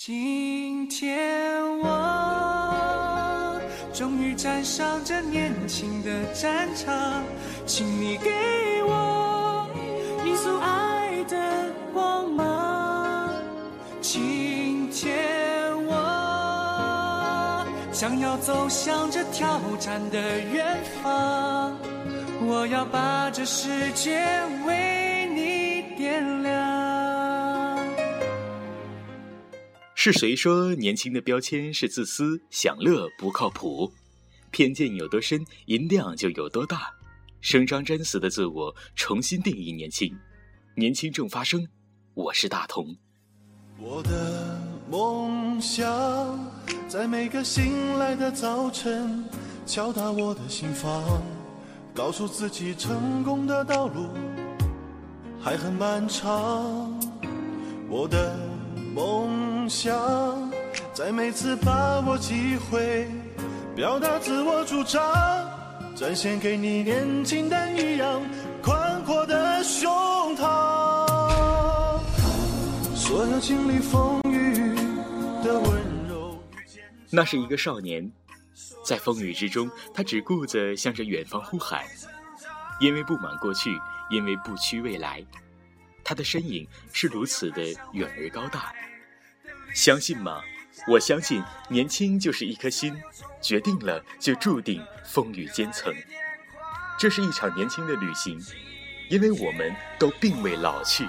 今天我终于站上这年轻的战场，请你给我一束爱的光芒。今天我将要走向这挑战的远方，我要把这世界为是谁说年轻的标签是自私、享乐、不靠谱？偏见有多深，音量就有多大。声张真实的自我，重新定义年轻。年轻正发生，我是大同。我的梦想在每个醒来的早晨敲打我的心房，告诉自己成功的道路还很漫长。我的梦。想在每次把握机会，表达自我主张，展现给你年轻但一样宽阔的胸膛。所有经历风雨的温柔。那是一个少年，在风雨之中，他只顾着向着远方呼喊，因为不满过去，因为不屈未来，他的身影是如此的远而高大。相信吗？我相信，年轻就是一颗心，决定了就注定风雨兼程。这是一场年轻的旅行，因为我们都并未老去。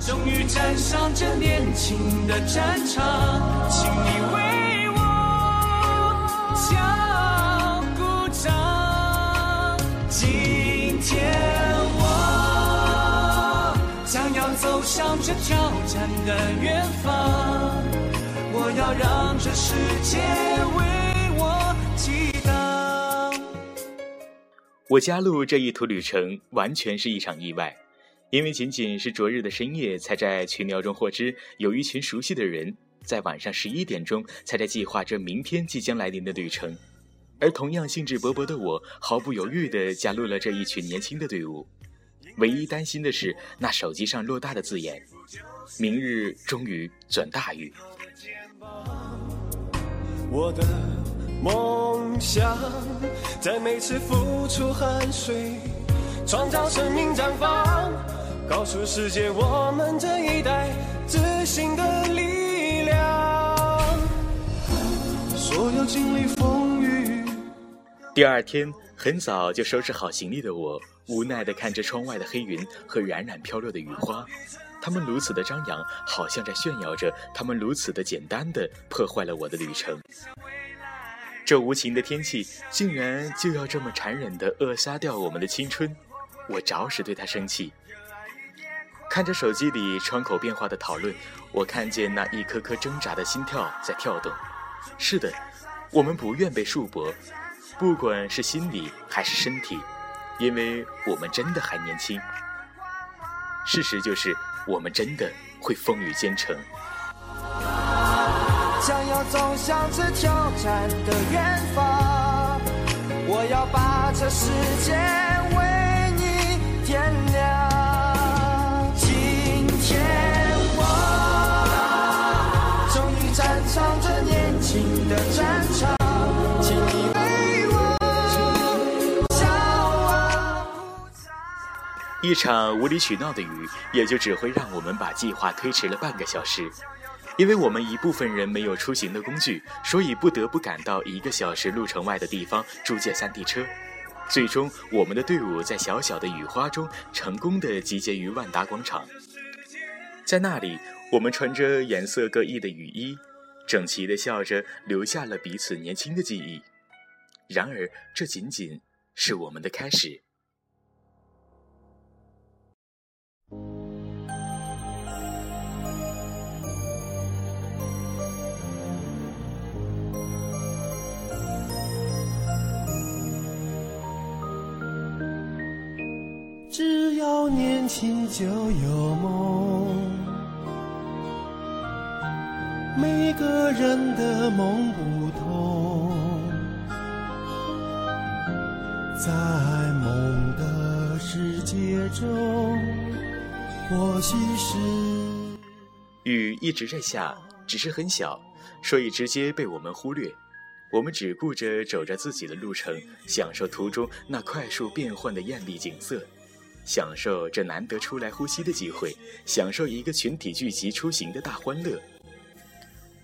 终于站上这年轻的战场，请你为我敲鼓掌。今天向着挑战的远方。我要让这世界为我祈祷。我加入这一途旅程，完全是一场意外，因为仅仅是昨日的深夜，才在群聊中获知有一群熟悉的人，在晚上十一点钟才在计划着明天即将来临的旅程，而同样兴致勃勃的我，毫不犹豫地加入了这一群年轻的队伍。唯一担心的是那手机上落大的字眼：“明日终于转大雨。”我的梦想，在每次付出汗水，创造生命绽放，告诉世界我们这一代自信的力量。所有经历风雨。第二天很早就收拾好行李的我，无奈地看着窗外的黑云和冉冉飘落的雨花。他们如此的张扬，好像在炫耀着；他们如此的简单的破坏了我的旅程。这无情的天气，竟然就要这么残忍的扼杀掉我们的青春！我着实对他生气。看着手机里窗口变化的讨论，我看见那一颗颗挣扎的心跳在跳动。是的，我们不愿被束缚，不管是心理还是身体，因为我们真的还年轻。事实就是。我们真的会风雨兼程，将要走向这挑战的远方。我要把这世界为你点亮。一场无理取闹的雨，也就只会让我们把计划推迟了半个小时。因为我们一部分人没有出行的工具，所以不得不赶到一个小时路程外的地方租借山地车。最终，我们的队伍在小小的雨花中成功的集结于万达广场。在那里，我们穿着颜色各异的雨衣，整齐的笑着，留下了彼此年轻的记忆。然而，这仅仅是我们的开始。要年轻就有梦，每个人的梦不同，在梦的世界中，或许是雨一直在下，只是很小，所以直接被我们忽略。我们只顾着走着自己的路程，享受途中那快速变换的艳丽景色，享受这难得出来呼吸的机会，享受一个群体聚集出行的大欢乐。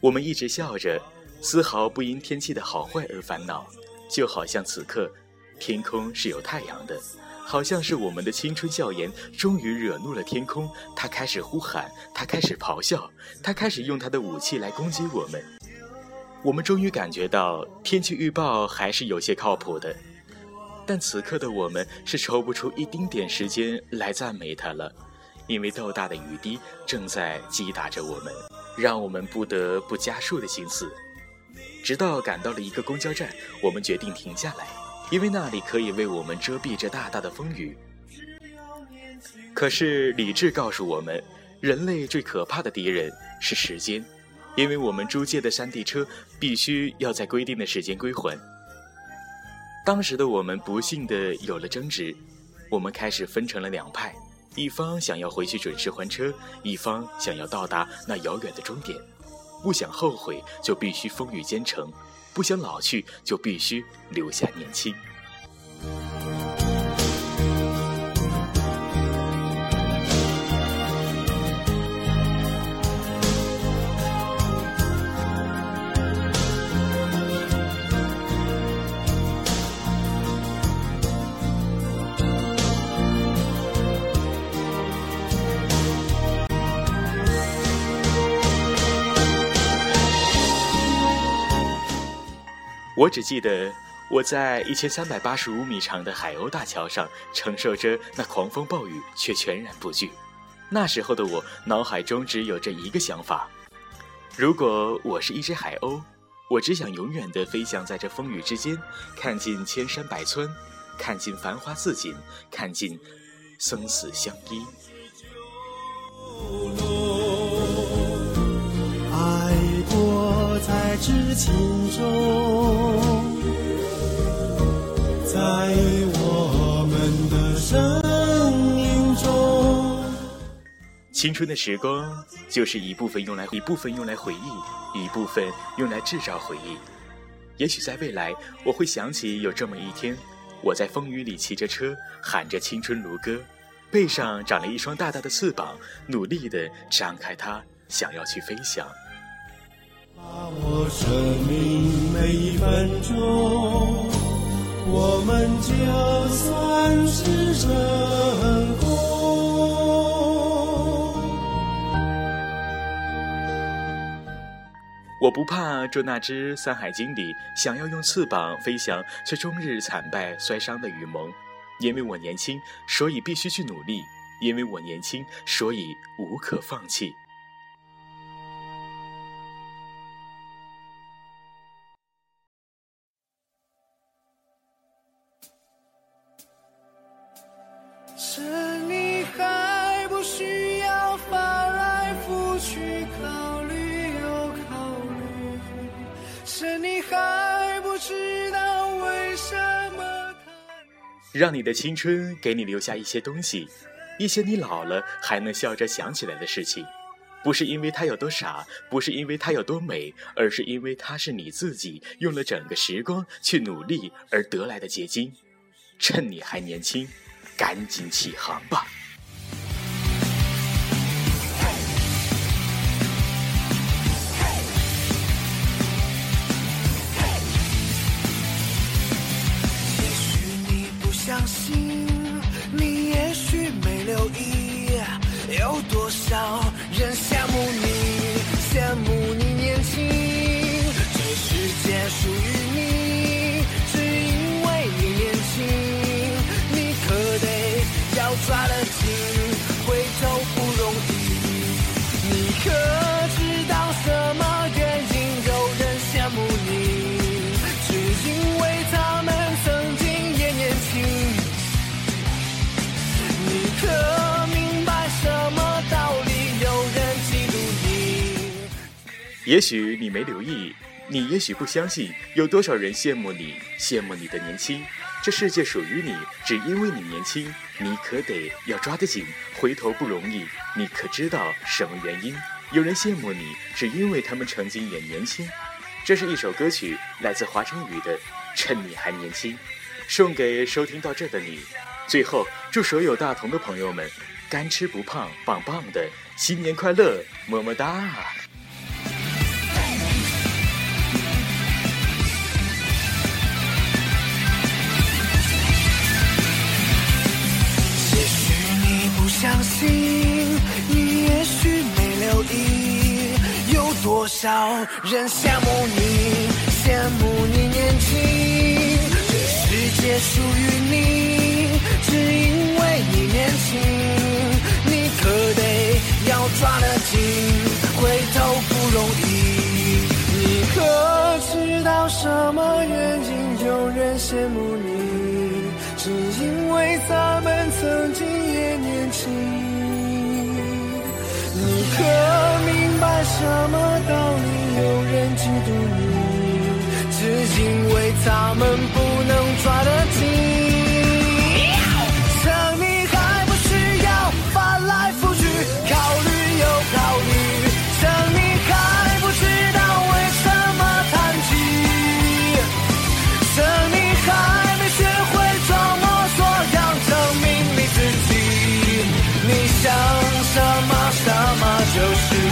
我们一直笑着，丝毫不因天气的好坏而烦恼，就好像此刻，天空是有太阳的，好像是我们的青春笑颜终于惹怒了天空，它开始呼喊，它开始咆哮，它开始用它的武器来攻击我们。我们终于感觉到天气预报还是有些靠谱的，但此刻的我们是抽不出一丁点时间来赞美它了，因为豆大的雨滴正在击打着我们，让我们不得不加速的行驶。直到赶到了一个公交站，我们决定停下来，因为那里可以为我们遮蔽这大大的风雨。可是理智告诉我们，人类最可怕的敌人是时间。因为我们租借的山地车必须要在规定的时间归还。当时的我们不幸的有了争执，我们开始分成了两派，一方想要回去准时还车，一方想要到达那遥远的终点。不想后悔，就必须风雨兼程；不想老去，就必须留下年轻。我只记得我在一千三百八十五米长的海鸥大桥上承受着那狂风暴雨，却全然不惧。那时候的我脑海中只有这一个想法：如果我是一只海鸥，我只想永远地飞翔在这风雨之间，看尽千山百川，看尽繁花似锦，看尽生死相依。在知青中，在我们的生命中。青春的时光就是一部分用来一部分用来回忆，一部分用来制造回忆。也许在未来，我会想起有这么一天，我在风雨里骑着车，喊着青春如歌，背上长了一双大大的翅膀，努力地张开它，想要去飞翔。把握生命每一分钟，我们就算是成功。我不怕做那只《山海经》里想要用翅膀飞翔，却终日惨败摔伤的雨蒙，因为我年轻，所以必须去努力；因为我年轻，所以无可放弃。是你还不知道为什么让你的青春给你留下一些东西，一些你老了还能笑着想起来的事情，不是因为它有多傻，不是因为它有多美，而是因为它是你自己用了整个时光去努力而得来的结晶。趁你还年轻，赶紧起航吧！心你也许没留意有多少也许你没留意，你也许不相信，有多少人羡慕你，羡慕你的年轻。这世界属于你，只因为你年轻。你可得要抓得紧，回头不容易。你可知道什么原因？有人羡慕你，只因为他们曾经也年轻。这是一首歌曲，来自华晨宇的《趁你还年轻》，送给收听到这的你。最后，祝所有大同的朋友们干吃不胖，棒棒的，新年快乐，么么哒。多少人羡慕你，羡慕你年轻，这世界属于你，只因为你年轻，你可得要抓得紧，回头不容易。你可知道什么原因有人羡慕你？只因为咱们曾经什么道理有人嫉妒你？只因为他们不能抓得紧。想你还不需要翻来覆去考虑又考虑，想你还不知道为什么叹气，想你还没学会装模作样证明你自己。你想什么什么就是。